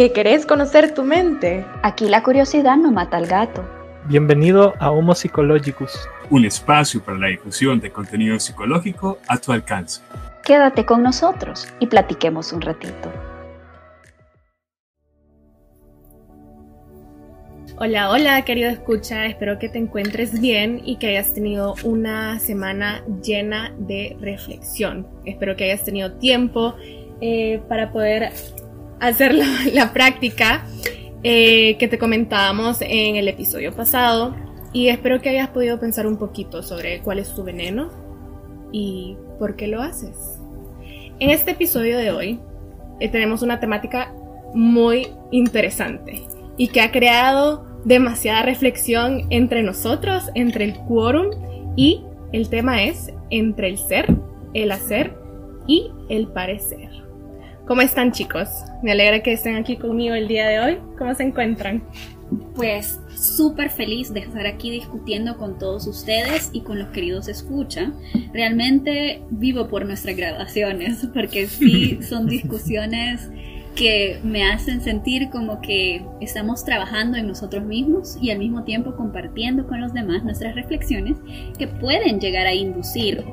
¿Que querés conocer tu mente? Aquí la curiosidad no mata al gato. Bienvenido a Homo Psychologicus, un espacio para la difusión de contenido psicológico a tu alcance. Quédate con nosotros y platiquemos un ratito. Hola, hola, querido escucha, espero que te encuentres bien y que hayas tenido una semana llena de reflexión. Espero que hayas tenido tiempo eh, para poder hacer la, práctica eh, que te comentábamos en el episodio pasado y espero que hayas podido pensar un poquito sobre cuál es tu veneno y por qué lo haces. En este episodio de hoy eh, tenemos una temática muy interesante y que ha creado demasiada reflexión entre nosotros, entre el quórum y el tema es entre el ser, el hacer y el parecer. ¿Cómo están chicos? Me alegra que estén aquí conmigo el día de hoy. ¿Cómo se encuentran? Pues súper feliz de estar aquí discutiendo con todos ustedes y con los queridos escucha. Realmente vivo por nuestras grabaciones porque sí son discusiones que me hacen sentir como que estamos trabajando en nosotros mismos y al mismo tiempo compartiendo con los demás nuestras reflexiones que pueden llegar a inducir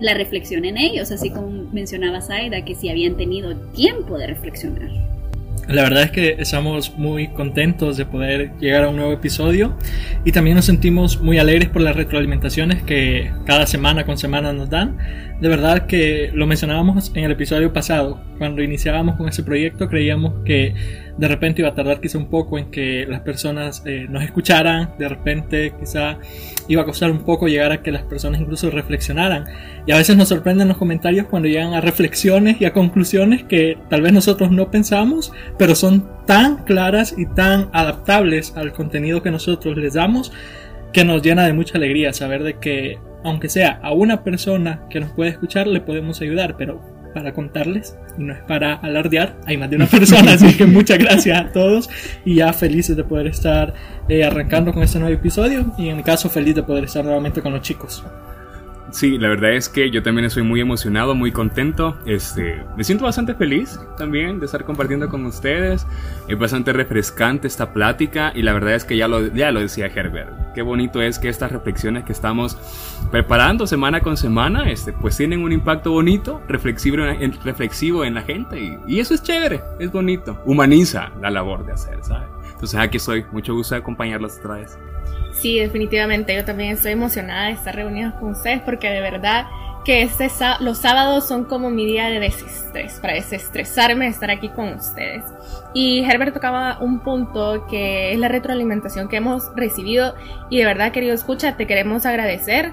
la reflexión en ellos, así como mencionaba Zaida, que si habían tenido tiempo de reflexionar. La verdad es que estamos muy contentos de poder llegar a un nuevo episodio y también nos sentimos muy alegres por las retroalimentaciones que cada semana con semana nos dan. De verdad que lo mencionábamos en el episodio pasado, cuando iniciábamos con ese proyecto creíamos que de repente iba a tardar quizá un poco en que las personas eh, nos escucharan, de repente quizá iba a costar un poco llegar a que las personas incluso reflexionaran. Y a veces nos sorprenden los comentarios cuando llegan a reflexiones y a conclusiones que tal vez nosotros no pensamos, pero son tan claras y tan adaptables al contenido que nosotros les damos que nos llena de mucha alegría saber de que aunque sea a una persona que nos puede escuchar le podemos ayudar, pero para contarles y no es para alardear, hay más de una persona, así que muchas gracias a todos y ya felices de poder estar eh, arrancando con este nuevo episodio y en mi caso feliz de poder estar nuevamente con los chicos. Sí, la verdad es que yo también estoy muy emocionado, muy contento. Este, me siento bastante feliz también de estar compartiendo con ustedes. Es bastante refrescante esta plática y la verdad es que ya lo, ya lo decía Herbert. Qué bonito es que estas reflexiones que estamos preparando semana con semana, este, pues tienen un impacto bonito, reflexivo en, reflexivo en la gente y, y eso es chévere, es bonito. Humaniza la labor de hacer, ¿sabes? Entonces aquí estoy, mucho gusto de acompañarlos otra vez. Sí, definitivamente. Yo también estoy emocionada de estar reunida con ustedes porque de verdad que este, los sábados son como mi día de desestrés, para desestresarme, estar aquí con ustedes. Y Herbert tocaba un punto que es la retroalimentación que hemos recibido y de verdad, querido escucha, te queremos agradecer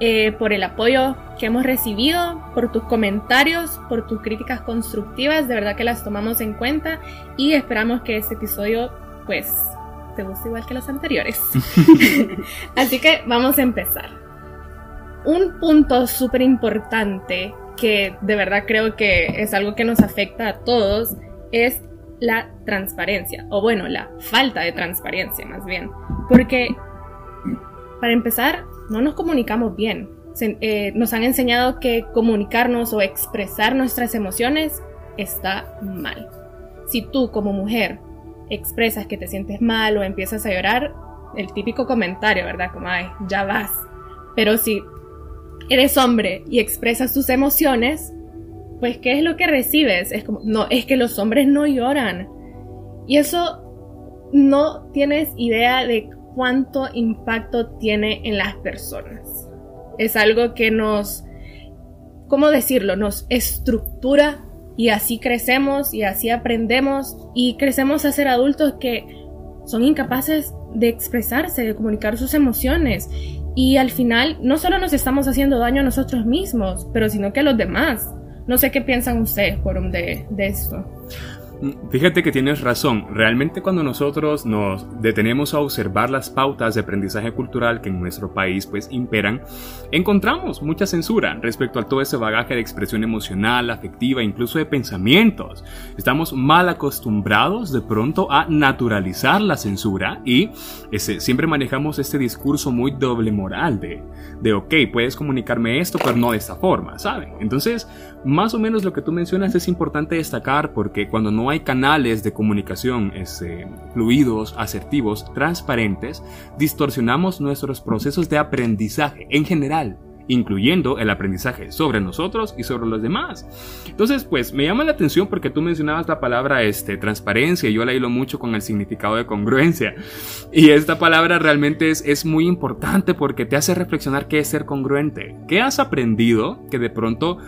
eh, por el apoyo que hemos recibido, por tus comentarios, por tus críticas constructivas, de verdad que las tomamos en cuenta y esperamos que este episodio pues te gusta igual que los anteriores. Así que vamos a empezar. Un punto súper importante que de verdad creo que es algo que nos afecta a todos es la transparencia, o bueno, la falta de transparencia más bien. Porque, para empezar, no nos comunicamos bien. Eh, nos han enseñado que comunicarnos o expresar nuestras emociones está mal. Si tú como mujer expresas que te sientes mal o empiezas a llorar, el típico comentario, ¿verdad? Como, ay, ya vas. Pero si eres hombre y expresas tus emociones, pues ¿qué es lo que recibes? Es como, no, es que los hombres no lloran. Y eso no tienes idea de cuánto impacto tiene en las personas. Es algo que nos, ¿cómo decirlo? Nos estructura y así crecemos y así aprendemos y crecemos a ser adultos que son incapaces de expresarse, de comunicar sus emociones. Y al final no solo nos estamos haciendo daño a nosotros mismos, pero sino que a los demás. No sé qué piensan ustedes, por de, de esto. Fíjate que tienes razón. Realmente cuando nosotros nos detenemos a observar las pautas de aprendizaje cultural que en nuestro país pues imperan, encontramos mucha censura respecto a todo ese bagaje de expresión emocional, afectiva, incluso de pensamientos. Estamos mal acostumbrados de pronto a naturalizar la censura y siempre manejamos este discurso muy doble moral de, de, ok, puedes comunicarme esto, pero no de esta forma, ¿saben? Entonces, más o menos lo que tú mencionas es importante destacar porque cuando no hay canales de comunicación este, fluidos, asertivos, transparentes, distorsionamos nuestros procesos de aprendizaje en general incluyendo el aprendizaje sobre nosotros y sobre los demás. Entonces, pues me llama la atención porque tú mencionabas la palabra este, transparencia, y yo la hilo mucho con el significado de congruencia. Y esta palabra realmente es, es muy importante porque te hace reflexionar qué es ser congruente. ¿Qué has aprendido que de pronto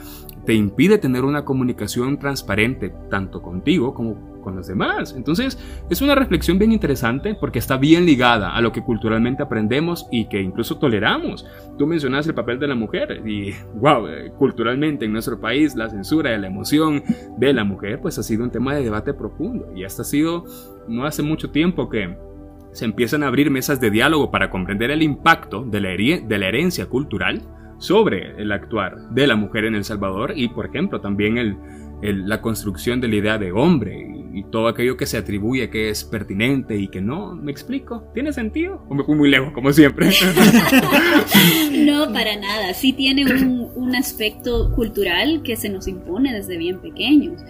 te impide tener una comunicación transparente tanto contigo como con los demás. Entonces, es una reflexión bien interesante porque está bien ligada a lo que culturalmente aprendemos y que incluso toleramos. Tú mencionas el papel de la mujer y, wow, eh, culturalmente en nuestro país la censura de la emoción de la mujer pues ha sido un tema de debate profundo y hasta ha sido no hace mucho tiempo que se empiezan a abrir mesas de diálogo para comprender el impacto de la, de la herencia cultural sobre el actuar de la mujer en El Salvador y, por ejemplo, también el, la construcción de la idea de hombre y, todo aquello que se atribuye que es pertinente y que no. ¿Me explico? ¿Tiene sentido? ¿O me fui muy lejos, como siempre? no, para nada. Sí tiene un, un aspecto cultural que se nos impone desde bien pequeños.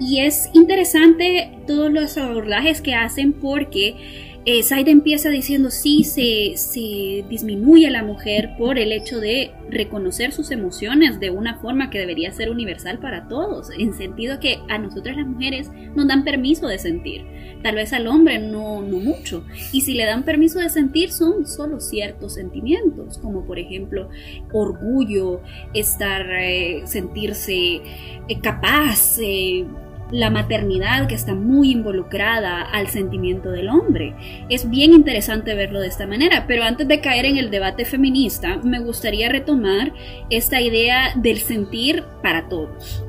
Y es interesante todos los abordajes que hacen porque eh, empieza diciendo sí, se, se disminuye la mujer por el hecho de reconocer sus emociones de una forma que debería ser universal para todos, en sentido que a nosotras las mujeres nos dan permiso de sentir, tal vez al hombre no, no mucho, y si le dan permiso de sentir son solo ciertos sentimientos, como por ejemplo orgullo, estar, eh, sentirse eh, capaz, eh, la maternidad que está muy involucrada al sentimiento del hombre. Es bien interesante verlo de esta manera, pero antes de caer en el debate feminista, me gustaría retomar esta idea del sentir para todos.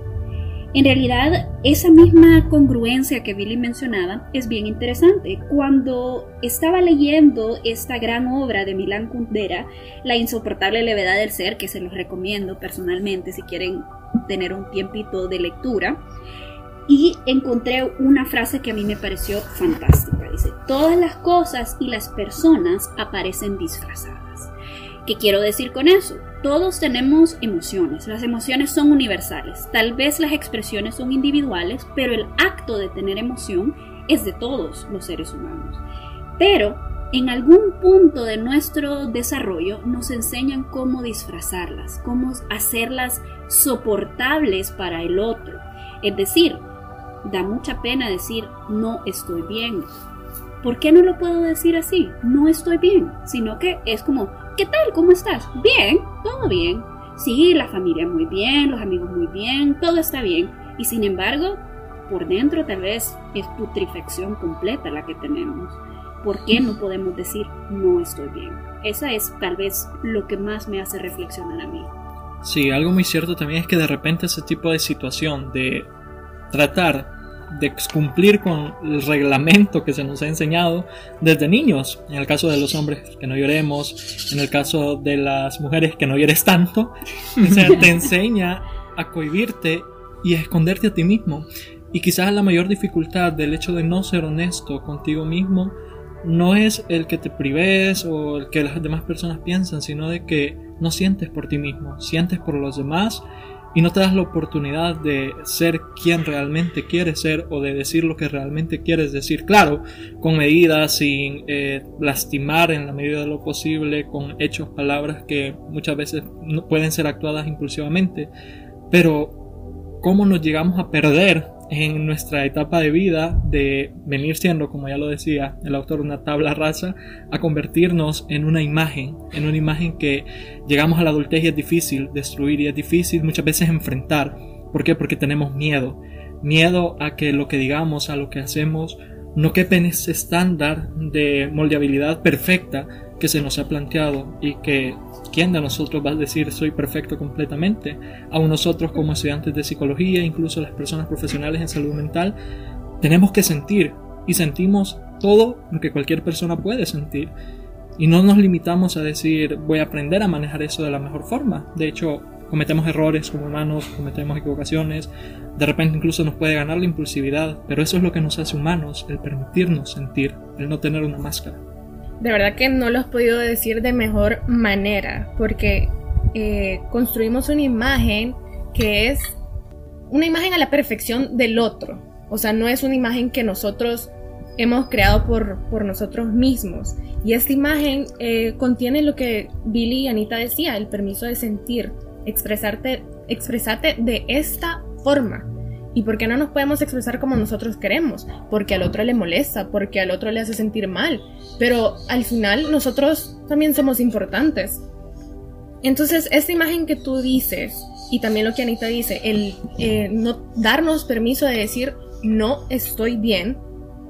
En realidad, esa misma congruencia que Billy mencionaba es bien interesante. Cuando estaba leyendo esta gran obra de Milán Kundera, La insoportable levedad del ser, que se los recomiendo personalmente si quieren tener un tiempito de lectura, y encontré una frase que a mí me pareció fantástica. Dice, todas las cosas y las personas aparecen disfrazadas. ¿Qué quiero decir con eso? Todos tenemos emociones, las emociones son universales. Tal vez las expresiones son individuales, pero el acto de tener emoción es de todos los seres humanos. Pero en algún punto de nuestro desarrollo nos enseñan cómo disfrazarlas, cómo hacerlas soportables para el otro. Es decir, da mucha pena decir no estoy bien. ¿Por qué no lo puedo decir así? No estoy bien, sino que es como, ¿qué tal? ¿Cómo estás? Bien, todo bien. Sí, la familia muy bien, los amigos muy bien, todo está bien. Y sin embargo, por dentro tal vez es putrefacción completa la que tenemos. ¿Por qué no podemos decir no estoy bien? Esa es tal vez lo que más me hace reflexionar a mí. Sí, algo muy cierto también es que de repente ese tipo de situación de tratar de cumplir con el reglamento que se nos ha enseñado desde niños. En el caso de los hombres, que no lloremos. En el caso de las mujeres, que no llores tanto. te enseña a cohibirte y a esconderte a ti mismo. Y quizás la mayor dificultad del hecho de no ser honesto contigo mismo no es el que te prives o el que las demás personas piensan, sino de que no sientes por ti mismo, sientes por los demás y no te das la oportunidad de ser quien realmente quieres ser o de decir lo que realmente quieres decir. Claro, con medidas, sin eh, lastimar en la medida de lo posible, con hechos, palabras que muchas veces pueden ser actuadas impulsivamente. Pero, ¿cómo nos llegamos a perder en nuestra etapa de vida de venir siendo, como ya lo decía el autor, una tabla rasa, a convertirnos en una imagen, en una imagen que llegamos a la adultez y es difícil destruir y es difícil muchas veces enfrentar. ¿Por qué? Porque tenemos miedo. Miedo a que lo que digamos, a lo que hacemos, no quepe en ese estándar de moldeabilidad perfecta que se nos ha planteado y que ¿quién de nosotros va a decir soy perfecto completamente? Aún nosotros como estudiantes de psicología, incluso las personas profesionales en salud mental, tenemos que sentir y sentimos todo lo que cualquier persona puede sentir. Y no nos limitamos a decir voy a aprender a manejar eso de la mejor forma. De hecho, cometemos errores como humanos, cometemos equivocaciones, de repente incluso nos puede ganar la impulsividad, pero eso es lo que nos hace humanos, el permitirnos sentir, el no tener una máscara de verdad que no lo he podido decir de mejor manera, porque eh, construimos una imagen que es una imagen a la perfección del otro. O sea, no es una imagen que nosotros hemos creado por, por nosotros mismos. Y esta imagen eh, contiene lo que Billy y Anita decía, el permiso de sentir, expresarte, expresarte de esta forma. ¿Y por qué no nos podemos expresar como nosotros queremos? Porque al otro le molesta, porque al otro le hace sentir mal. Pero al final nosotros también somos importantes. Entonces, esta imagen que tú dices, y también lo que Anita dice, el eh, no darnos permiso de decir no estoy bien,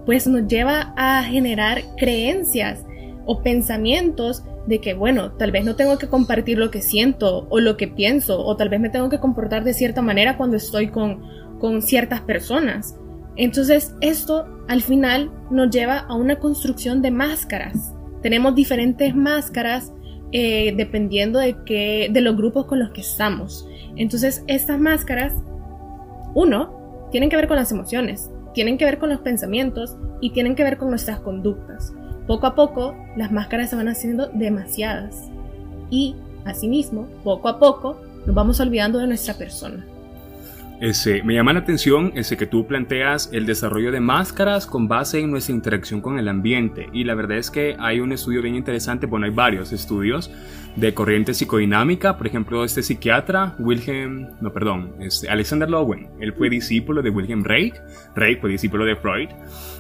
pues nos lleva a generar creencias o pensamientos de que, bueno, tal vez no tengo que compartir lo que siento o lo que pienso, o tal vez me tengo que comportar de cierta manera cuando estoy con con ciertas personas. Entonces esto al final nos lleva a una construcción de máscaras. Tenemos diferentes máscaras eh, dependiendo de, que, de los grupos con los que estamos. Entonces estas máscaras, uno, tienen que ver con las emociones, tienen que ver con los pensamientos y tienen que ver con nuestras conductas. Poco a poco las máscaras se van haciendo demasiadas y asimismo, poco a poco, nos vamos olvidando de nuestra persona. Ese, me llama la atención ese que tú planteas el desarrollo de máscaras con base en nuestra interacción con el ambiente. Y la verdad es que hay un estudio bien interesante, bueno, hay varios estudios de corriente psicodinámica. Por ejemplo, este psiquiatra, Wilhelm, no, perdón, este, Alexander Lowen, él fue discípulo de Wilhelm Reich, Reich fue discípulo de Freud.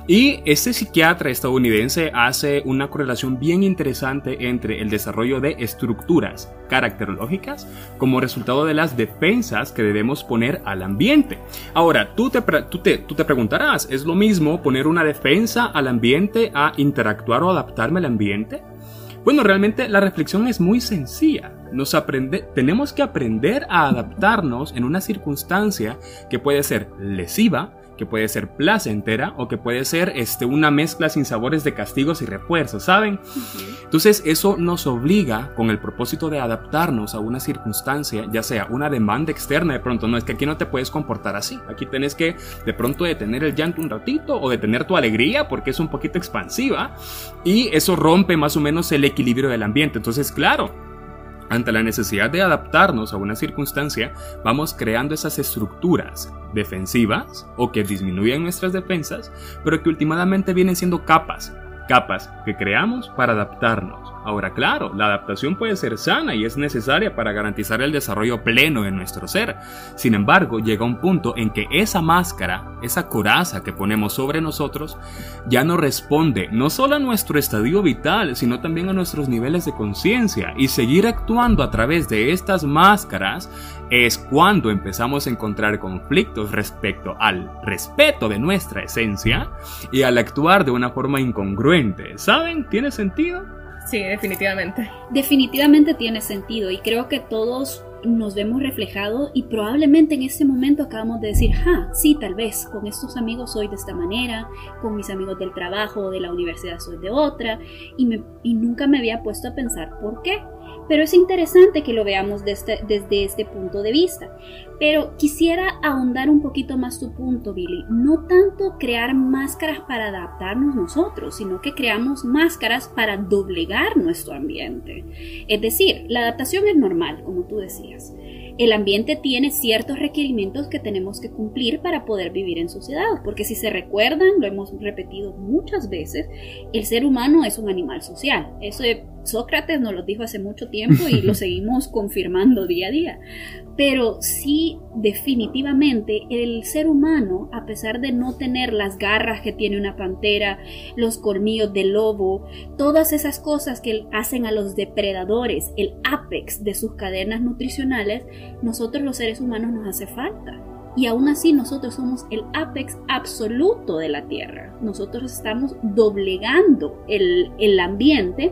Y este psiquiatra estadounidense hace una correlación bien interesante entre el desarrollo de estructuras caracterológicas como resultado de las defensas que debemos poner al ambiente. Ahora, tú te, tú te, tú te preguntarás, ¿es lo mismo poner una defensa al ambiente a interactuar o adaptarme al ambiente? Bueno, realmente la reflexión es muy sencilla. Nos aprende, tenemos que aprender a adaptarnos en una circunstancia que puede ser lesiva, que puede ser placentera o que puede ser este, una mezcla sin sabores de castigos y refuerzos, ¿saben? Entonces eso nos obliga con el propósito de adaptarnos a una circunstancia, ya sea una demanda externa de pronto, no es que aquí no te puedes comportar así, aquí tienes que de pronto detener el llanto un ratito o detener tu alegría porque es un poquito expansiva y eso rompe más o menos el equilibrio del ambiente, entonces claro, ante la necesidad de adaptarnos a una circunstancia, vamos creando esas estructuras defensivas o que disminuyen nuestras defensas, pero que últimamente vienen siendo capas, capas que creamos para adaptarnos. Ahora, claro, la adaptación puede ser sana y es necesaria para garantizar el desarrollo pleno de nuestro ser. Sin embargo, llega un punto en que esa máscara, esa coraza que ponemos sobre nosotros, ya no responde no solo a nuestro estadio vital, sino también a nuestros niveles de conciencia. Y seguir actuando a través de estas máscaras es cuando empezamos a encontrar conflictos respecto al respeto de nuestra esencia y al actuar de una forma incongruente. ¿Saben? ¿Tiene sentido? Sí, definitivamente. Definitivamente tiene sentido y creo que todos nos vemos reflejados y probablemente en ese momento acabamos de decir, ah, sí, tal vez con estos amigos soy de esta manera, con mis amigos del trabajo o de la universidad soy de otra y, me, y nunca me había puesto a pensar por qué. Pero es interesante que lo veamos desde, desde este punto de vista. Pero quisiera ahondar un poquito más tu punto, Billy. No tanto crear máscaras para adaptarnos nosotros, sino que creamos máscaras para doblegar nuestro ambiente. Es decir, la adaptación es normal, como tú decías el ambiente tiene ciertos requerimientos que tenemos que cumplir para poder vivir en sociedad, porque si se recuerdan, lo hemos repetido muchas veces, el ser humano es un animal social. Eso Sócrates nos lo dijo hace mucho tiempo y lo seguimos confirmando día a día. Pero sí, definitivamente, el ser humano, a pesar de no tener las garras que tiene una pantera, los colmillos del lobo, todas esas cosas que hacen a los depredadores el apex de sus cadenas nutricionales, nosotros los seres humanos nos hace falta. Y aún así nosotros somos el apex absoluto de la Tierra. Nosotros estamos doblegando el, el ambiente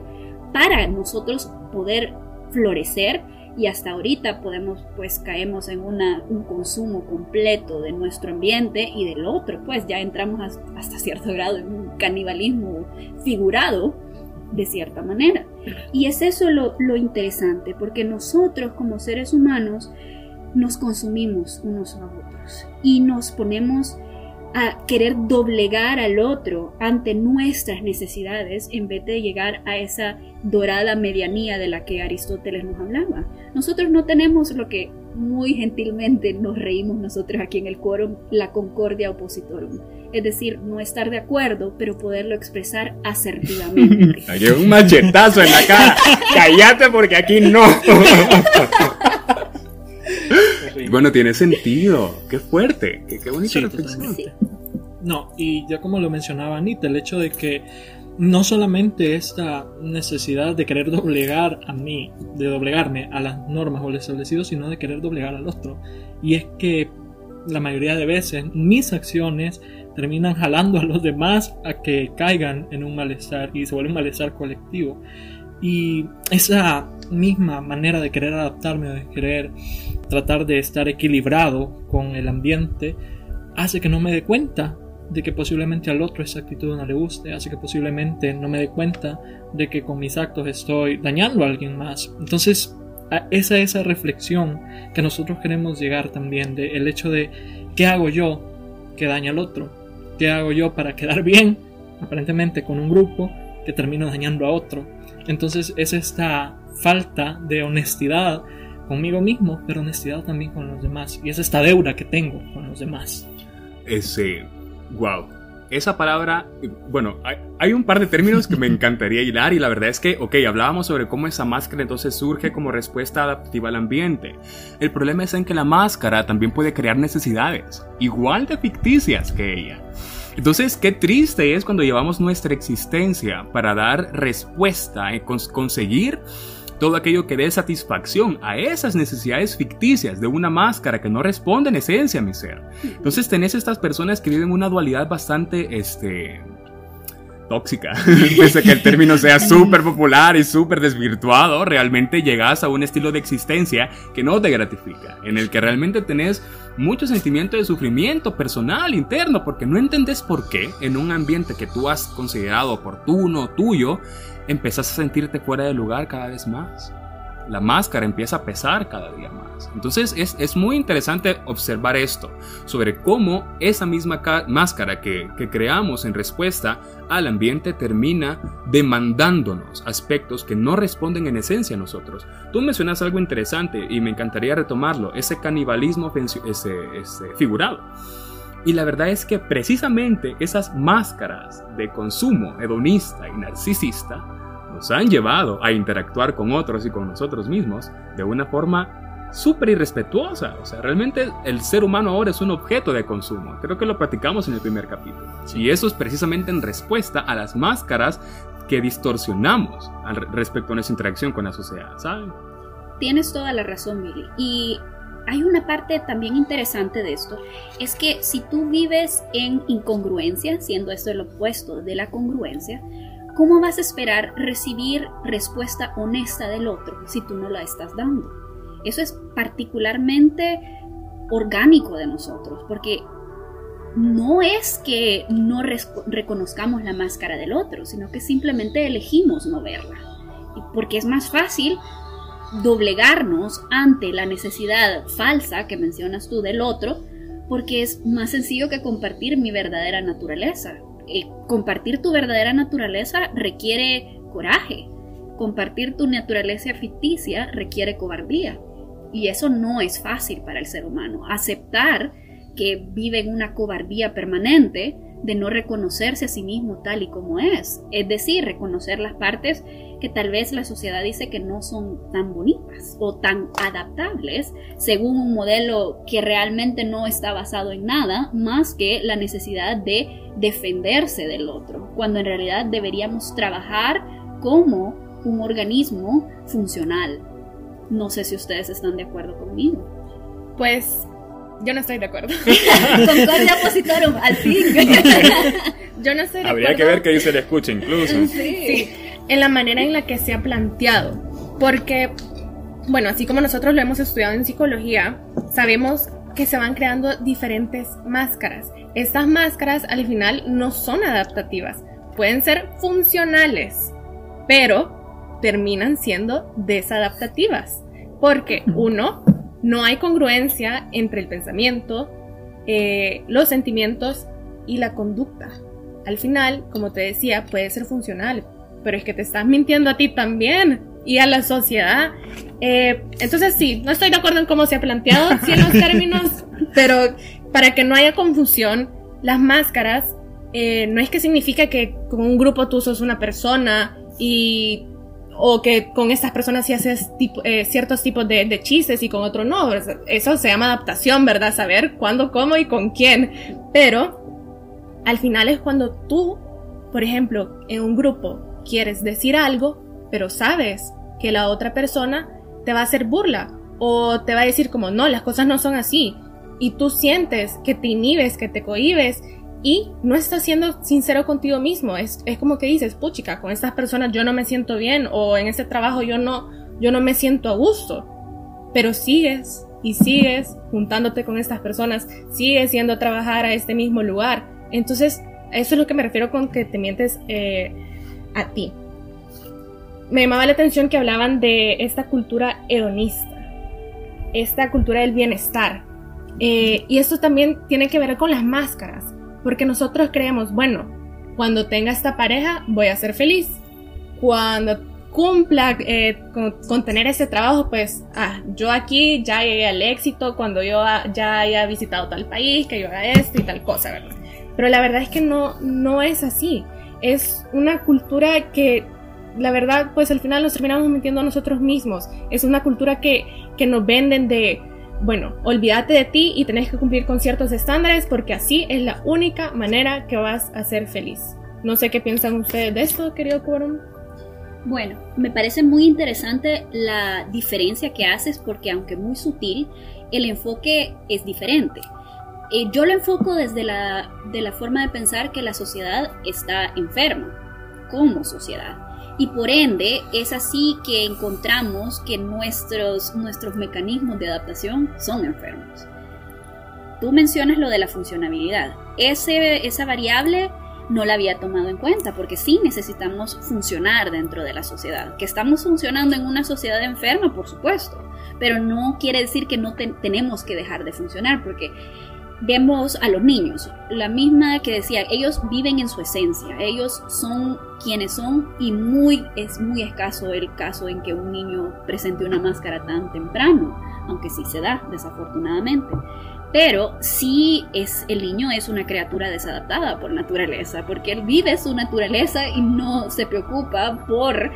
para nosotros poder florecer y hasta ahorita podemos pues caemos en una, un consumo completo de nuestro ambiente y del otro pues ya entramos hasta cierto grado en un canibalismo figurado de cierta manera. Y es eso lo, lo interesante porque nosotros como seres humanos nos consumimos unos a otros y nos ponemos a querer doblegar al otro ante nuestras necesidades en vez de llegar a esa dorada medianía de la que Aristóteles nos hablaba. Nosotros no tenemos lo que muy gentilmente nos reímos nosotros aquí en el quórum, la concordia opositorum. Es decir, no estar de acuerdo, pero poderlo expresar asertivamente. Hay un machetazo en la cara. Cállate porque aquí no. bueno, tiene sentido. Qué fuerte. Qué, qué bonita Sí, reflexión. totalmente. No, y ya como lo mencionaba Anita, el hecho de que no solamente esta necesidad de querer doblegar a mí, de doblegarme a las normas o lo establecido, sino de querer doblegar al otro. Y es que la mayoría de veces mis acciones terminan jalando a los demás a que caigan en un malestar y se vuelve un malestar colectivo. Y esa misma manera de querer adaptarme, de querer tratar de estar equilibrado con el ambiente, hace que no me dé cuenta de que posiblemente al otro esa actitud no le guste, hace que posiblemente no me dé cuenta de que con mis actos estoy dañando a alguien más. Entonces, esa esa reflexión que nosotros queremos llegar también de el hecho de qué hago yo que daña al otro, qué hago yo para quedar bien, aparentemente con un grupo que termino dañando a otro. Entonces, es esta falta de honestidad conmigo mismo, pero honestidad también con los demás. Y es esta deuda que tengo con los demás. Ese. Wow. Esa palabra, bueno, hay, hay, un par de términos que me encantaría hilar y la verdad es que, ok, hablábamos sobre cómo esa máscara entonces surge como respuesta adaptativa al ambiente. El problema es en que la máscara también puede crear necesidades, igual de ficticias que ella. Entonces, qué triste es cuando llevamos nuestra existencia para dar respuesta y cons conseguir todo aquello que dé satisfacción a esas necesidades ficticias de una máscara que no responde en esencia a mi ser. Entonces tenés estas personas que viven una dualidad bastante, este, tóxica, pese a que el término sea súper popular y súper desvirtuado, realmente llegas a un estilo de existencia que no te gratifica, en el que realmente tenés mucho sentimiento de sufrimiento personal, interno, porque no entendés por qué en un ambiente que tú has considerado oportuno, tuyo, empezás a sentirte fuera de lugar cada vez más. La máscara empieza a pesar cada día más. Entonces es, es muy interesante observar esto, sobre cómo esa misma máscara que, que creamos en respuesta al ambiente termina demandándonos aspectos que no responden en esencia a nosotros. Tú mencionas algo interesante y me encantaría retomarlo, ese canibalismo ese, figurado. Y la verdad es que precisamente esas máscaras de consumo hedonista y narcisista nos han llevado a interactuar con otros y con nosotros mismos de una forma súper irrespetuosa. O sea, realmente el ser humano ahora es un objeto de consumo. Creo que lo platicamos en el primer capítulo. Y eso es precisamente en respuesta a las máscaras que distorsionamos al respecto a nuestra interacción con la sociedad, ¿saben? Tienes toda la razón, Billy. Y hay una parte también interesante de esto, es que si tú vives en incongruencia, siendo esto el opuesto de la congruencia, ¿cómo vas a esperar recibir respuesta honesta del otro si tú no la estás dando? Eso es particularmente orgánico de nosotros, porque no es que no reconozcamos la máscara del otro, sino que simplemente elegimos no verla. Porque es más fácil doblegarnos ante la necesidad falsa que mencionas tú del otro, porque es más sencillo que compartir mi verdadera naturaleza. Eh, compartir tu verdadera naturaleza requiere coraje. Compartir tu naturaleza ficticia requiere cobardía. Y eso no es fácil para el ser humano. Aceptar que vive en una cobardía permanente de no reconocerse a sí mismo tal y como es. Es decir, reconocer las partes que tal vez la sociedad dice que no son tan bonitas o tan adaptables según un modelo que realmente no está basado en nada más que la necesidad de defenderse del otro, cuando en realidad deberíamos trabajar como un organismo funcional. No sé si ustedes están de acuerdo conmigo. Pues yo no estoy de acuerdo. Concordia Positorum, al fin. yo no estoy de Habría acuerdo. que ver qué dice el escucha incluso. Sí. Sí, en la manera en la que se ha planteado. Porque, bueno, así como nosotros lo hemos estudiado en psicología, sabemos que se van creando diferentes máscaras. Estas máscaras al final no son adaptativas, pueden ser funcionales, pero terminan siendo desadaptativas. Porque uno, no hay congruencia entre el pensamiento, eh, los sentimientos y la conducta. Al final, como te decía, puede ser funcional, pero es que te estás mintiendo a ti también. y a la sociedad. Eh, entonces sí, no estoy de acuerdo en cómo se ha planteado, sí en los términos, pero para que no haya confusión, las máscaras eh, no es que significa que con un grupo tú sos una persona y o que con estas personas sí haces tipo, eh, ciertos tipos de, de, chistes y con otro no. Eso se llama adaptación, ¿verdad? Saber cuándo, cómo y con quién. Pero al final es cuando tú, por ejemplo, en un grupo quieres decir algo, pero sabes que la otra persona te va a hacer burla o te va a decir como no, las cosas no son así. Y tú sientes que te inhibes, que te cohibes y no estás siendo sincero contigo mismo. Es, es como que dices, puchica, con estas personas yo no me siento bien o en ese trabajo yo no, yo no me siento a gusto. Pero sigues y sigues juntándote con estas personas, sigues yendo a trabajar a este mismo lugar. Entonces, eso es lo que me refiero con que te mientes eh, a ti. Me llamaba la atención que hablaban de esta cultura hedonista, esta cultura del bienestar. Eh, y esto también tiene que ver con las máscaras porque nosotros creemos, bueno, cuando tenga esta pareja voy a ser feliz. Cuando cumpla eh, con, tener ese trabajo, pues ah, yo aquí ya llegué al éxito cuando yo ya haya visitado tal país, que yo haga esto y tal cosa, ¿verdad? Pero la verdad es que no, no es así. Es una cultura que, la verdad, pues al final nos terminamos mintiendo a nosotros mismos. Es una cultura que, que nos venden de bueno, olvídate de ti y tenés que cumplir con ciertos estándares porque así es la única manera que vas a ser feliz. No sé qué piensan ustedes de esto, querido Quorum. Bueno, me parece muy interesante la diferencia que haces porque aunque muy sutil, el enfoque es diferente. Eh, yo lo enfoco desde la, de la forma de pensar que la sociedad está enferma, como sociedad. Y por ende es así que encontramos que nuestros, nuestros mecanismos de adaptación son enfermos. Tú mencionas lo de la funcionabilidad. Ese, esa variable no la había tomado en cuenta porque sí necesitamos funcionar dentro de la sociedad. Que estamos funcionando en una sociedad enferma, por supuesto, pero no quiere decir que no tenemos que dejar de funcionar porque vemos a los niños, la misma que decía, ellos viven en su esencia, ellos son quienes son y muy es muy escaso el caso en que un niño presente una máscara tan temprano, aunque sí se da desafortunadamente. Pero sí es el niño es una criatura desadaptada por naturaleza, porque él vive su naturaleza y no se preocupa por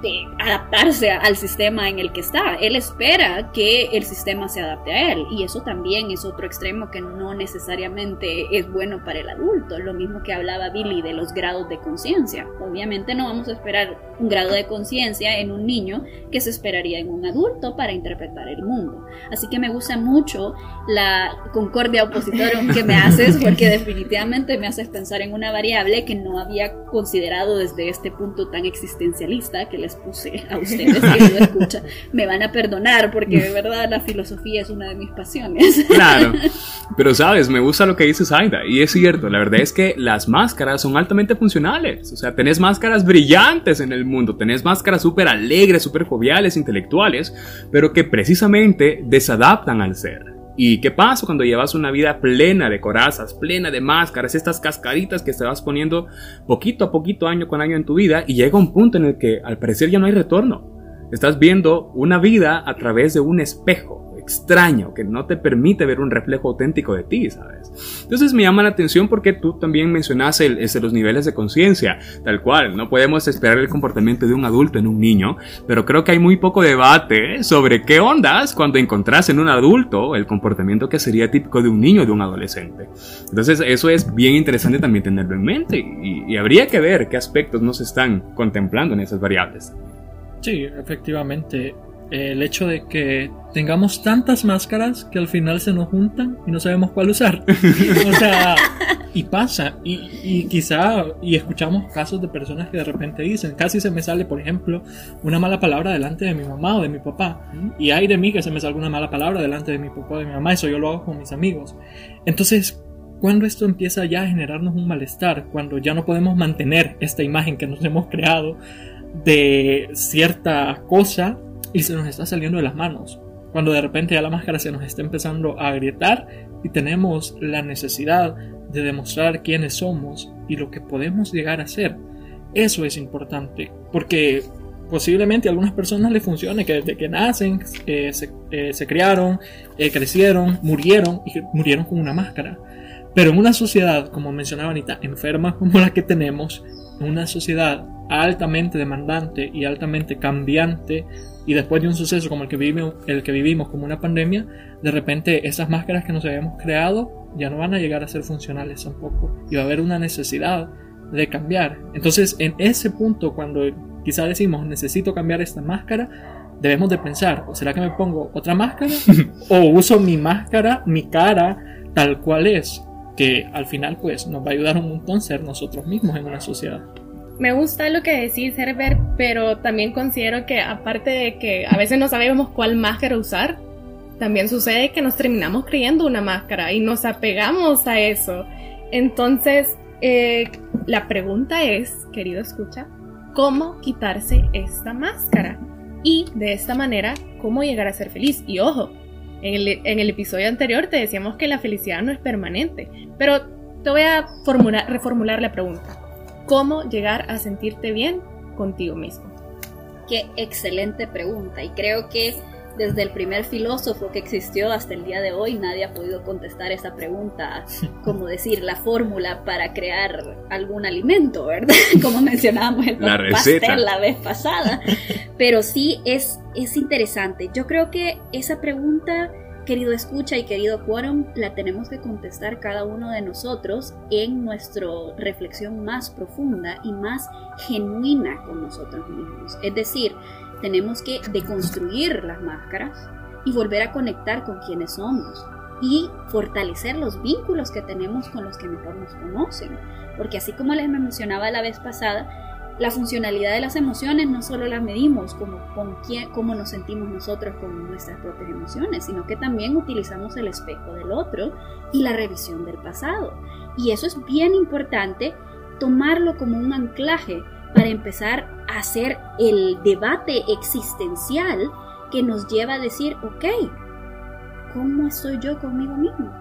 de adaptarse al sistema en el que está. Él espera que el sistema se adapte a él y eso también es otro extremo que no necesariamente es bueno para el adulto. Lo mismo que hablaba Billy de los grados de conciencia. Obviamente no vamos a esperar un grado de conciencia en un niño que se esperaría en un adulto para interpretar el mundo. Así que me gusta mucho la concordia opositora que me haces porque definitivamente me haces pensar en una variable que no había considerado desde este punto tan existencialista que puse a ustedes que lo escuchan, me van a perdonar porque de verdad la filosofía es una de mis pasiones. Claro, pero sabes, me gusta lo que dices Aida y es cierto, la verdad es que las máscaras son altamente funcionales, o sea, tenés máscaras brillantes en el mundo, tenés máscaras súper alegres, súper joviales, intelectuales, pero que precisamente desadaptan al ser. ¿Y qué pasa cuando llevas una vida plena de corazas, plena de máscaras, estas cascaritas que te vas poniendo poquito a poquito, año con año en tu vida, y llega un punto en el que al parecer ya no hay retorno? Estás viendo una vida a través de un espejo extraño que no te permite ver un reflejo auténtico de ti, ¿sabes? Entonces me llama la atención porque tú también ese, los niveles de conciencia, tal cual, no podemos esperar el comportamiento de un adulto en un niño, pero creo que hay muy poco debate sobre qué ondas cuando encontrás en un adulto el comportamiento que sería típico de un niño o de un adolescente. Entonces eso es bien interesante también tenerlo en mente y, y habría que ver qué aspectos nos están contemplando en esas variables. Sí, efectivamente el hecho de que tengamos tantas máscaras que al final se nos juntan y no sabemos cuál usar. o sea, y pasa. Y, quizá, y escuchamos casos de personas que de repente dicen, casi se me sale, por ejemplo, una mala palabra delante de mi mamá o de mi papá. Y hay de mí que se me salga una mala palabra delante de mi papá o de mi mamá. Eso yo lo hago con mis amigos. Entonces, cuando esto empieza ya a generarnos un malestar, cuando ya no podemos mantener esta imagen que nos hemos creado de cierta cosa y se nos está saliendo de las manos. Cuando de repente ya la máscara se nos está empezando a agrietar y tenemos la necesidad de demostrar quiénes somos y lo que podemos llegar a ser. Eso es importante, porque posiblemente a algunas personas les funcione, que desde que nacen eh, se, eh, se, criaron, eh, crecieron, murieron y murieron con una máscara. Pero en una sociedad, como mencionaba Anita, enferma como la que tenemos, en una sociedad altamente demandante y altamente cambiante, y después de un suceso como el que vivimos, el que vivimos como una pandemia, de repente esas máscaras que nos habíamos creado ya no van a llegar a ser funcionales tampoco, y va a haber una necesidad de cambiar. Entonces, en ese punto, cuando quizá decimos necesito cambiar esta máscara, debemos de pensar, ¿o será que me pongo otra máscara? ¿O uso mi máscara, mi cara, tal cual es? Que al final pues nos va a ayudar un montón ser nosotros mismos en una sociedad. Me gusta lo que decís, Herbert, pero también considero que aparte de que a veces no sabemos cuál máscara usar, también sucede que nos terminamos creyendo una máscara y nos apegamos a eso. Entonces, eh, la pregunta es, querido escucha, cómo quitarse esta máscara y de esta manera cómo llegar a ser feliz. Y ojo, en el, episodio anterior te decíamos que la felicidad no es permanente, pero te voy a reformular la pregunta. ¿Cómo llegar a sentirte bien contigo mismo? Qué excelente pregunta y creo que desde el primer filósofo que existió hasta el día de hoy, nadie ha podido contestar esa pregunta, como decir la fórmula para crear algún alimento, ¿verdad? Como mencionábamos el la pastel la vez pasada. Pero sí es, es interesante. Yo creo que esa pregunta, querido escucha y querido quórum, la tenemos que contestar cada uno de nosotros en nuestra reflexión más profunda y más genuina con nosotros mismos. Es decir, tenemos que deconstruir las máscaras y volver a conectar con quienes somos y fortalecer los vínculos que tenemos con los que mejor nos conocen. Porque así como les mencionaba la vez pasada, la funcionalidad de las emociones no solo la medimos como con quién, cómo nos sentimos nosotros con nuestras propias emociones, sino que también utilizamos el espejo del otro y la revisión del pasado. Y eso es bien importante tomarlo como un anclaje para empezar a hacer el debate existencial que nos lleva a decir, ok, ¿cómo estoy yo conmigo mismo?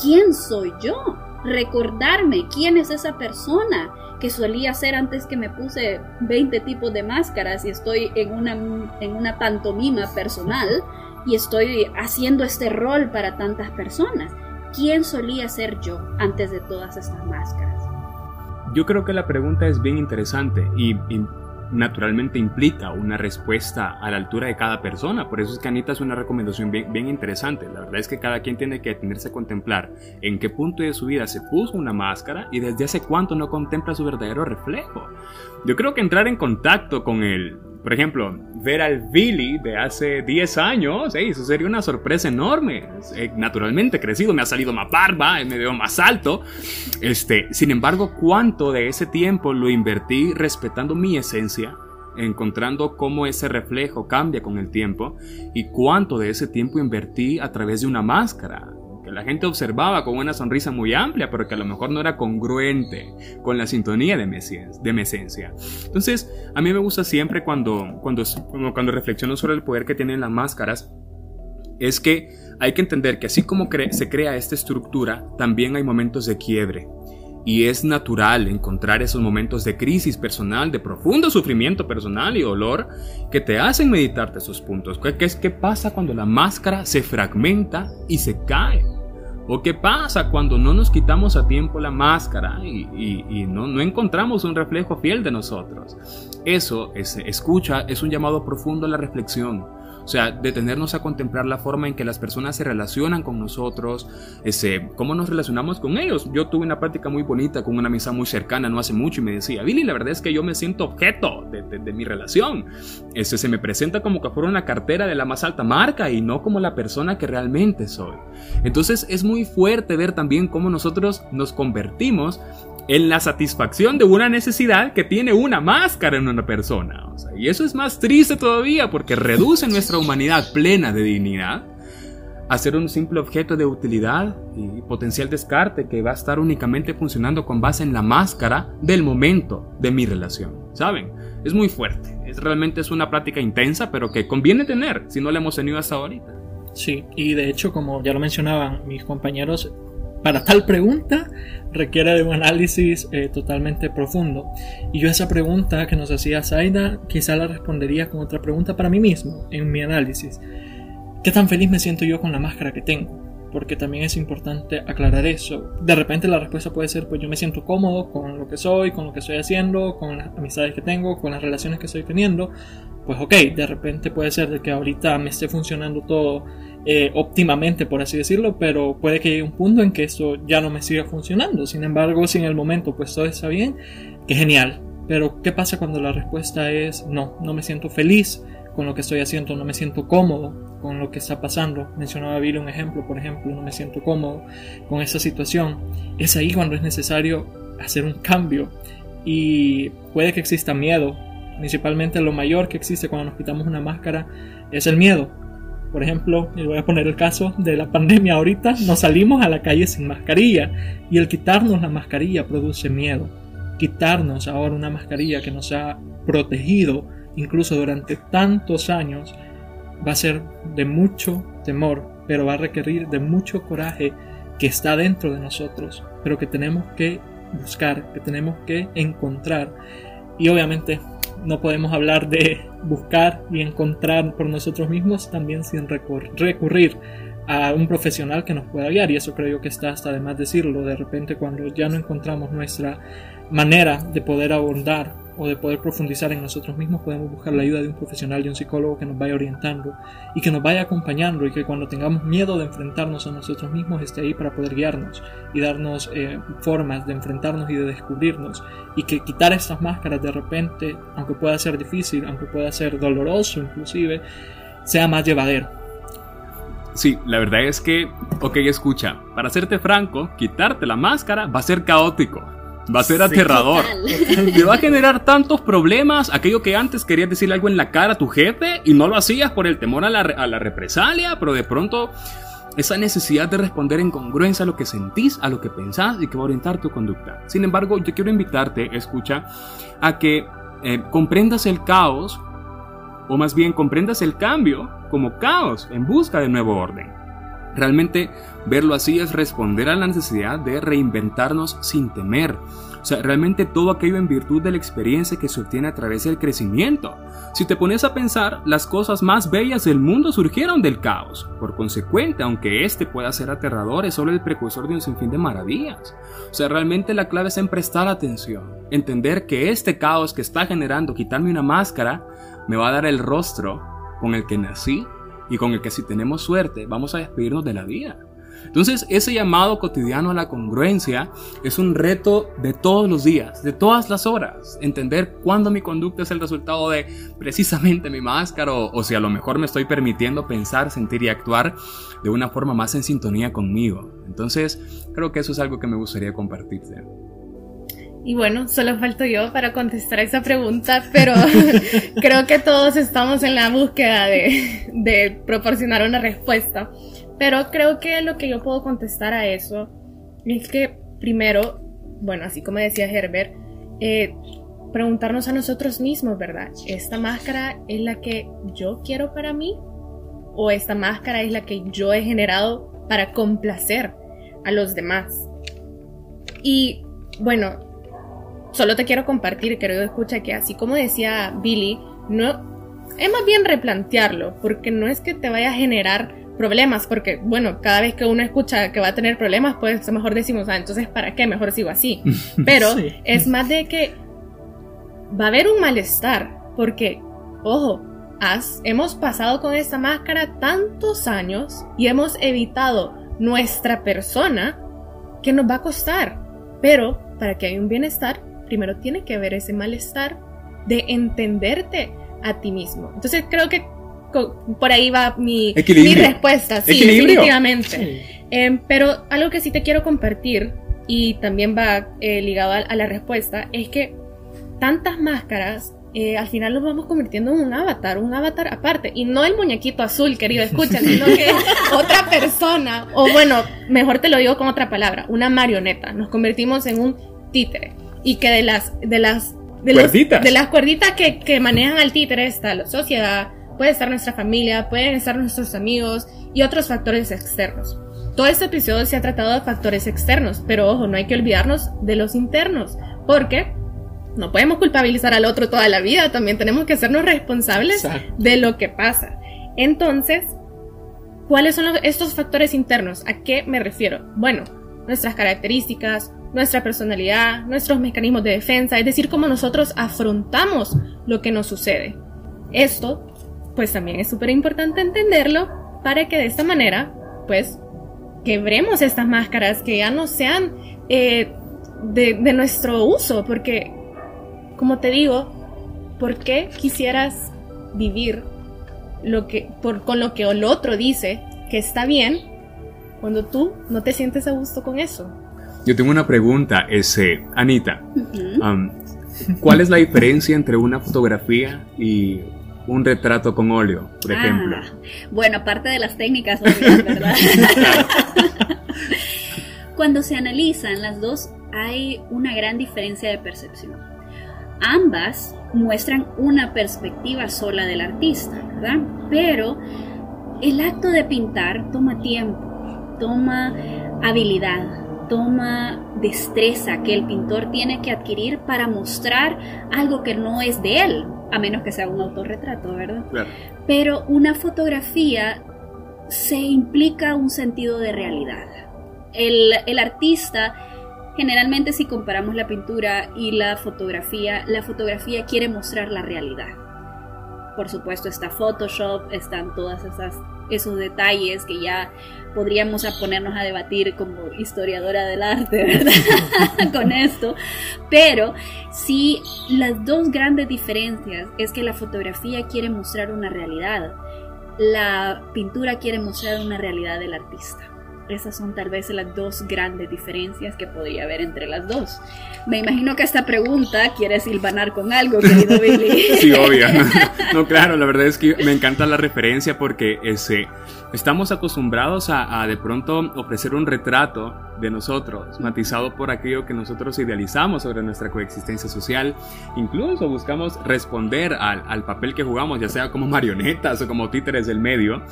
¿Quién soy yo? Recordarme quién es esa persona que solía ser antes que me puse 20 tipos de máscaras y estoy en una, en una pantomima personal y estoy haciendo este rol para tantas personas. ¿Quién solía ser yo antes de todas estas máscaras? Yo creo que la pregunta es bien interesante y, naturalmente implica una respuesta a la altura de cada persona. Por eso es que Anita es una recomendación bien, interesante. La verdad es que cada quien tiene que detenerse a contemplar en qué punto de su vida se puso una máscara y desde hace cuánto no contempla su verdadero reflejo. Yo creo que entrar en contacto con el por ejemplo, ver al Billy de hace 10 años, eso sería una sorpresa enorme. Eh, naturalmente he crecido, me ha salido más barba, me veo más alto. Este, sin embargo, ¿cuánto de ese tiempo lo invertí respetando mi esencia? encontrando cómo ese reflejo cambia con el tiempo y cuánto de ese tiempo invertí a través de una máscara, que la gente observaba con una sonrisa muy amplia, pero que a lo mejor no era congruente con la sintonía de mi. Entonces, a mí me gusta siempre cuando, cuando, cuando reflexiono sobre el poder que tienen las máscaras, es que hay que entender que así como se crea esta estructura, también hay momentos de quiebre. Y es natural encontrar esos momentos de crisis personal, de profundo sufrimiento personal y dolor que te hacen meditarte esos puntos. ¿Qué, qué, qué pasa cuando la máscara se fragmenta y se cae? ¿O qué pasa cuando no nos quitamos a tiempo la máscara y, no, no, encontramos un reflejo fiel de nosotros? Eso, es, escucha, es un llamado profundo a la reflexión o sea, detenernos a contemplar la forma en que las personas se relacionan con nosotros, ese, cómo nos relacionamos con ellos. Yo tuve una práctica muy bonita con una misa muy cercana no hace mucho y me decía, Billy, la verdad es que yo me siento objeto de, de, mi relación. Ese, se me presenta como que fuera una cartera de la más alta marca y no como la persona que realmente soy. Entonces es muy fuerte ver también cómo nosotros nos convertimos en la satisfacción de una necesidad que tiene una máscara en una persona. y eso es más triste todavía porque reduce nuestra humanidad plena de dignidad a ser un simple objeto de utilidad y potencial descarte que va a estar únicamente funcionando con base en la máscara del momento de mi relación. ¿Saben? Es muy fuerte. Es realmente es una práctica intensa, pero que conviene tener si no la hemos tenido hasta ahorita. Sí, y de hecho, como ya lo mencionaban mis compañeros, para tal pregunta requiere de un análisis eh, totalmente profundo. Y yo esa pregunta que nos hacía Zaida quizá la respondería con otra pregunta para mí mismo en mi análisis. ¿Qué tan feliz me siento yo con la máscara que tengo? porque también es importante aclarar eso. De repente la respuesta puede ser, pues yo me siento cómodo con lo que soy, con lo que estoy haciendo, con las amistades que tengo, con las relaciones que estoy teniendo. Pues ok, de repente puede ser de que ahorita me esté funcionando todo eh, óptimamente, por así decirlo, pero puede que llegue un punto en que eso ya no me siga funcionando. Sin embargo, si en el momento pues todo está bien, que genial. Pero ¿qué pasa cuando la respuesta es no, no me siento feliz con lo que estoy haciendo, no me siento cómodo con lo que está pasando. Mencionaba Billy un ejemplo, por ejemplo, no me siento cómodo con esa situación. Es ahí cuando es necesario hacer un cambio y puede que exista miedo. Principalmente lo mayor que existe cuando nos quitamos una máscara es el miedo. Por ejemplo, y voy a poner el caso de la pandemia ahorita, nos salimos a la calle sin mascarilla y el quitarnos la mascarilla produce miedo. Quitarnos ahora una mascarilla que nos ha protegido incluso durante tantos años, va a ser de mucho temor, pero va a requerir de mucho coraje que está dentro de nosotros, pero que tenemos que buscar, que tenemos que encontrar. Y obviamente no podemos hablar de buscar y encontrar por nosotros mismos también sin recurrir a un profesional que nos pueda guiar. Y eso creo que está hasta de más decirlo. De repente cuando ya no encontramos nuestra manera de poder abordar o de poder profundizar en nosotros mismos, podemos buscar la ayuda de un profesional, de un psicólogo que nos vaya orientando y que nos vaya acompañando y que cuando tengamos miedo de enfrentarnos a nosotros mismos esté ahí para poder guiarnos y darnos eh, formas de enfrentarnos y de descubrirnos y que quitar estas máscaras de repente, aunque pueda ser difícil, aunque pueda ser doloroso inclusive, sea más llevadero. Sí, la verdad es que, ok, escucha, para serte franco, quitarte la máscara va a ser caótico Va a ser aterrador. Te va a generar tantos problemas. Aquello que antes querías decirle algo en la cara a tu jefe y no lo hacías por el temor a la, a la represalia, pero de pronto esa necesidad de responder en congruencia a lo que sentís, a lo que pensás y que va a orientar tu conducta. Sin embargo, yo quiero invitarte, escucha, a que eh, comprendas el caos, o más bien comprendas el cambio como caos en busca de nuevo orden. Realmente verlo así es responder a la necesidad de reinventarnos sin temer. O sea, realmente todo aquello en virtud de la experiencia que se obtiene a través del crecimiento. Si te pones a pensar, las cosas más bellas del mundo surgieron del caos. Por consecuente, aunque este pueda ser aterrador, es solo el precursor de un sinfín de maravillas. O sea, realmente la clave es en prestar atención. Entender que este caos que está generando quitarme una máscara me va a dar el rostro con el que nací y con el que si tenemos suerte vamos a despedirnos de la vida. Entonces, ese llamado cotidiano a la congruencia es un reto de todos los días, de todas las horas. Entender cuándo mi conducta es el resultado de precisamente mi máscara o, o, si a lo mejor me estoy permitiendo pensar, sentir y actuar de una forma más en sintonía conmigo. Entonces, creo que eso es algo que me gustaría compartirte. Y bueno, solo falto yo para contestar esa pregunta, pero creo que todos estamos en la búsqueda de, proporcionar una respuesta. Pero creo que lo que yo puedo contestar a eso es que primero, bueno, así como decía Herbert, eh, preguntarnos a nosotros mismos, ¿verdad? ¿Esta máscara es la que yo quiero para mí? ¿O esta máscara es la que yo he generado para complacer a los demás? Y bueno, solo te quiero compartir, querido escucha, que así como decía Billy, no es más bien replantearlo, porque no es que te vaya a generar problemas, porque bueno, cada vez que uno escucha que va a tener problemas, pues a lo mejor decimos, ah, entonces ¿para qué? Mejor sigo así. Pero es más de que va a haber un malestar, porque, ojo, has, hemos pasado con esta máscara tantos años y hemos evitado nuestra persona que nos va a costar. Pero para que haya un bienestar, primero tiene que haber ese malestar de entenderte a ti mismo. Entonces creo que por ahí va mi, mi respuesta, sí, definitivamente. Eh, pero algo que sí te quiero compartir y también va eh, ligado a, la respuesta es que tantas máscaras eh, al final nos vamos convirtiendo en un avatar, un avatar aparte. Y no el muñequito azul, querido, escucha, sino que otra persona, o bueno, mejor te lo digo con otra palabra, una marioneta. Nos convertimos en un títere y que de las de las de, de las cuerditas que, que, manejan al títere está la sociedad, puede estar nuestra familia, pueden estar nuestros amigos y otros factores externos. todo este episodio se ha tratado de factores externos, pero ojo, no hay que olvidarnos de los internos, porque no podemos culpabilizar al otro toda la vida, también tenemos que hacernos responsables Exacto. de lo que pasa. Entonces, ¿cuáles son los- estos factores internos? ¿A qué me refiero? Bueno, nuestras características, nuestra personalidad, nuestros mecanismos de defensa, es decir, cómo nosotros afrontamos lo que nos sucede. Esto, pues también es súper importante entenderlo para que de esta manera, pues, quebremos estas máscaras que ya no sean eh, de, de nuestro uso, porque, como te digo, ¿por qué quisieras vivir lo que, por, con lo que el otro dice que está bien cuando tú no te sientes a gusto con eso? Yo tengo una pregunta, ese, Anita. ¿Cuál es la diferencia entre una fotografía y un retrato con óleo, por ejemplo? Ah, bueno, aparte de las técnicas obvias, ¿verdad? Cuando se analizan las dos hay una gran diferencia de percepción. Ambas muestran una perspectiva sola del artista, ¿verdad? Pero el acto de pintar toma tiempo, toma habilidad, toma destreza que el pintor tiene que adquirir para mostrar algo que no es de él, a menos que sea un autorretrato, ¿verdad? Claro. pero una fotografía se implica un sentido de realidad. El, el artista, generalmente si comparamos la pintura y la fotografía, la fotografía quiere mostrar la realidad. Por supuesto está Photoshop, están todas esas esos detalles que ya podríamos a ponernos a debatir como historiadora del arte, ¿verdad? Con esto. Pero sí, las dos grandes diferencias es que la fotografía quiere mostrar una realidad, la pintura quiere mostrar una realidad del artista. Esas son tal vez las dos grandes diferencias que podría haber entre las dos. Me imagino que esta pregunta quiere silvanar con algo, querido Billy. Sí, obvio. No, claro, la verdad es que me encanta la referencia porque ese, estamos acostumbrados a, a de pronto ofrecer un retrato de nosotros, matizado por aquello que nosotros idealizamos sobre nuestra coexistencia social. Incluso buscamos responder al, al papel que jugamos, ya sea como marionetas o como títeres del medio,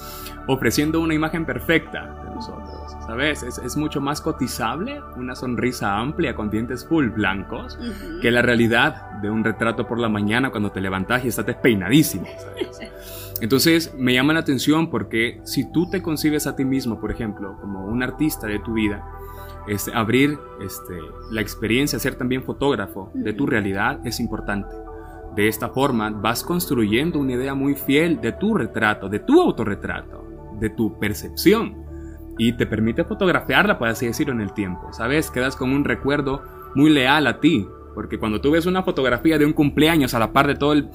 ofreciendo una imagen perfecta de nosotros. ¿Sabes? Es, es mucho más cotizable una sonrisa amplia con dientes full blancos que la realidad de un retrato por la mañana cuando te levantas y estás despeinadísimo. ¿sabes? Entonces me llama la atención porque si tú te concibes a ti mismo, por ejemplo, como un artista de tu vida, este, abrir este, la experiencia, ser también fotógrafo de tu realidad es importante. De esta forma vas construyendo una idea muy fiel de tu retrato, de tu autorretrato, de tu percepción. Y te permite fotografiarla, por así decirlo, en el tiempo. ¿Sabes? Quedas con un recuerdo muy leal a ti. Porque cuando tú ves una fotografía de un cumpleaños a la par de todo el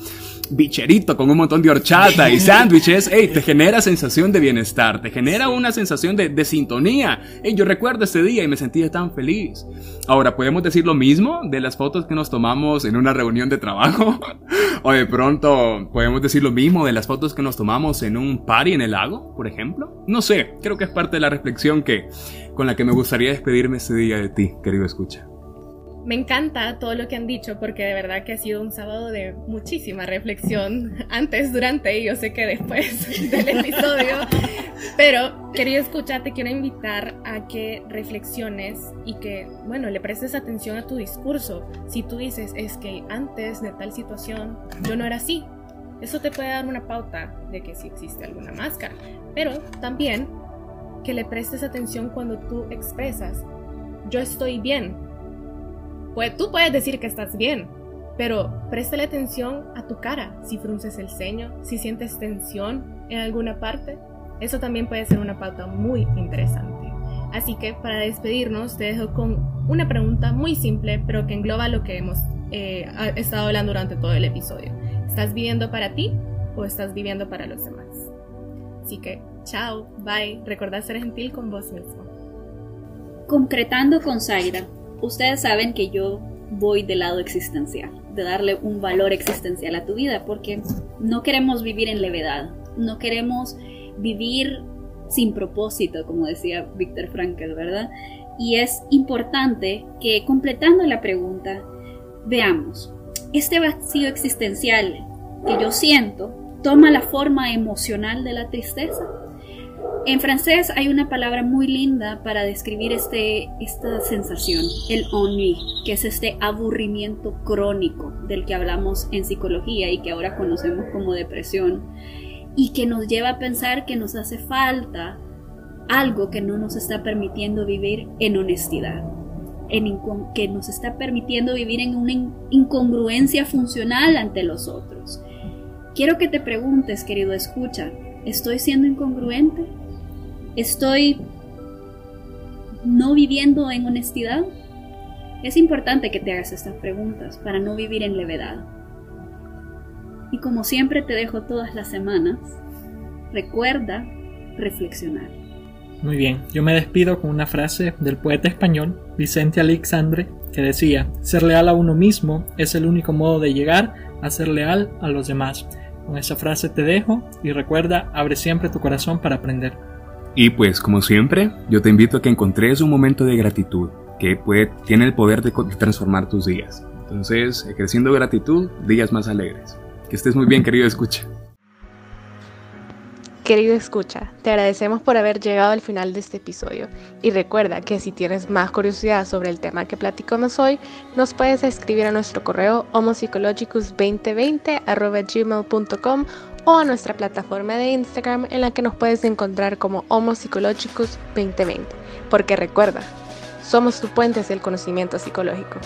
bicherito con un montón de horchata y sándwiches, hey, te genera sensación de bienestar, te genera una sensación de, sintonía. Hey, yo recuerdo ese día y me sentía tan feliz. Ahora, ¿podemos decir lo mismo de las fotos que nos tomamos en una reunión de trabajo? o de pronto, ¿podemos decir lo mismo de las fotos que nos tomamos en un party en el lago, por ejemplo? No sé, creo que es parte de la reflexión que, con la que me gustaría despedirme este día de ti, querido escucha. Me encanta todo lo que han dicho porque de verdad que ha sido un sábado de muchísima reflexión antes, durante y yo sé que después del episodio. Pero querido escucha, te quiero invitar a que reflexiones y que, bueno, le prestes atención a tu discurso. Si tú dices, es que antes de tal situación yo no era así, eso te puede dar una pauta de que sí existe alguna máscara. Pero también que le prestes atención cuando tú expresas, yo estoy bien, pues tú puedes decir que estás bien, pero préstale atención a tu cara, si frunces el ceño, si sientes tensión en alguna parte, eso también puede ser una pauta muy interesante. Así que para despedirnos te dejo con una pregunta muy simple, pero que engloba lo que hemos eh, estado hablando durante todo el episodio. ¿Estás viviendo para ti o estás viviendo para los demás? Así que, chao, bye, recordad ser gentil con vos mismo. Concretando con Zaira, ustedes saben que yo voy del lado existencial, de darle un valor existencial a tu vida, porque no queremos vivir en levedad, no queremos vivir sin propósito, como decía Víctor Frankl, ¿verdad? Y es importante que completando la pregunta, veamos, este vacío existencial que yo siento toma la forma emocional de la tristeza. En francés hay una palabra muy linda para describir este, esta sensación, el ennui, que es este aburrimiento crónico del que hablamos en psicología y que ahora conocemos como depresión, y que nos lleva a pensar que nos hace falta algo que no nos está permitiendo vivir en honestidad, en que nos está permitiendo vivir en una incongruencia funcional ante los otros. Quiero que te preguntes, querido escucha, ¿estoy siendo incongruente? ¿Estoy no viviendo en honestidad? Es importante que te hagas estas preguntas para no vivir en levedad. Y como siempre te dejo todas las semanas, recuerda reflexionar. Muy bien, yo me despido con una frase del poeta español Vicente Alexandre que decía, ser leal a uno mismo es el único modo de llegar a ser leal a los demás. Con esa frase te dejo y recuerda, abre siempre tu corazón para aprender. Y pues, como siempre, yo te invito a que encontres un momento de gratitud que puede, tiene el poder de transformar tus días. Entonces, creciendo gratitud, días más alegres. Que estés muy bien, querido escucha. Querido escucha, te agradecemos por haber llegado al final de este episodio y recuerda que si tienes más curiosidad sobre el tema que platicamos hoy, nos puedes escribir a nuestro correo homopsychologicus2020 o a nuestra plataforma de Instagram en la que nos puedes encontrar como Homo 2020. Porque recuerda, somos tu puente hacia el conocimiento psicológico.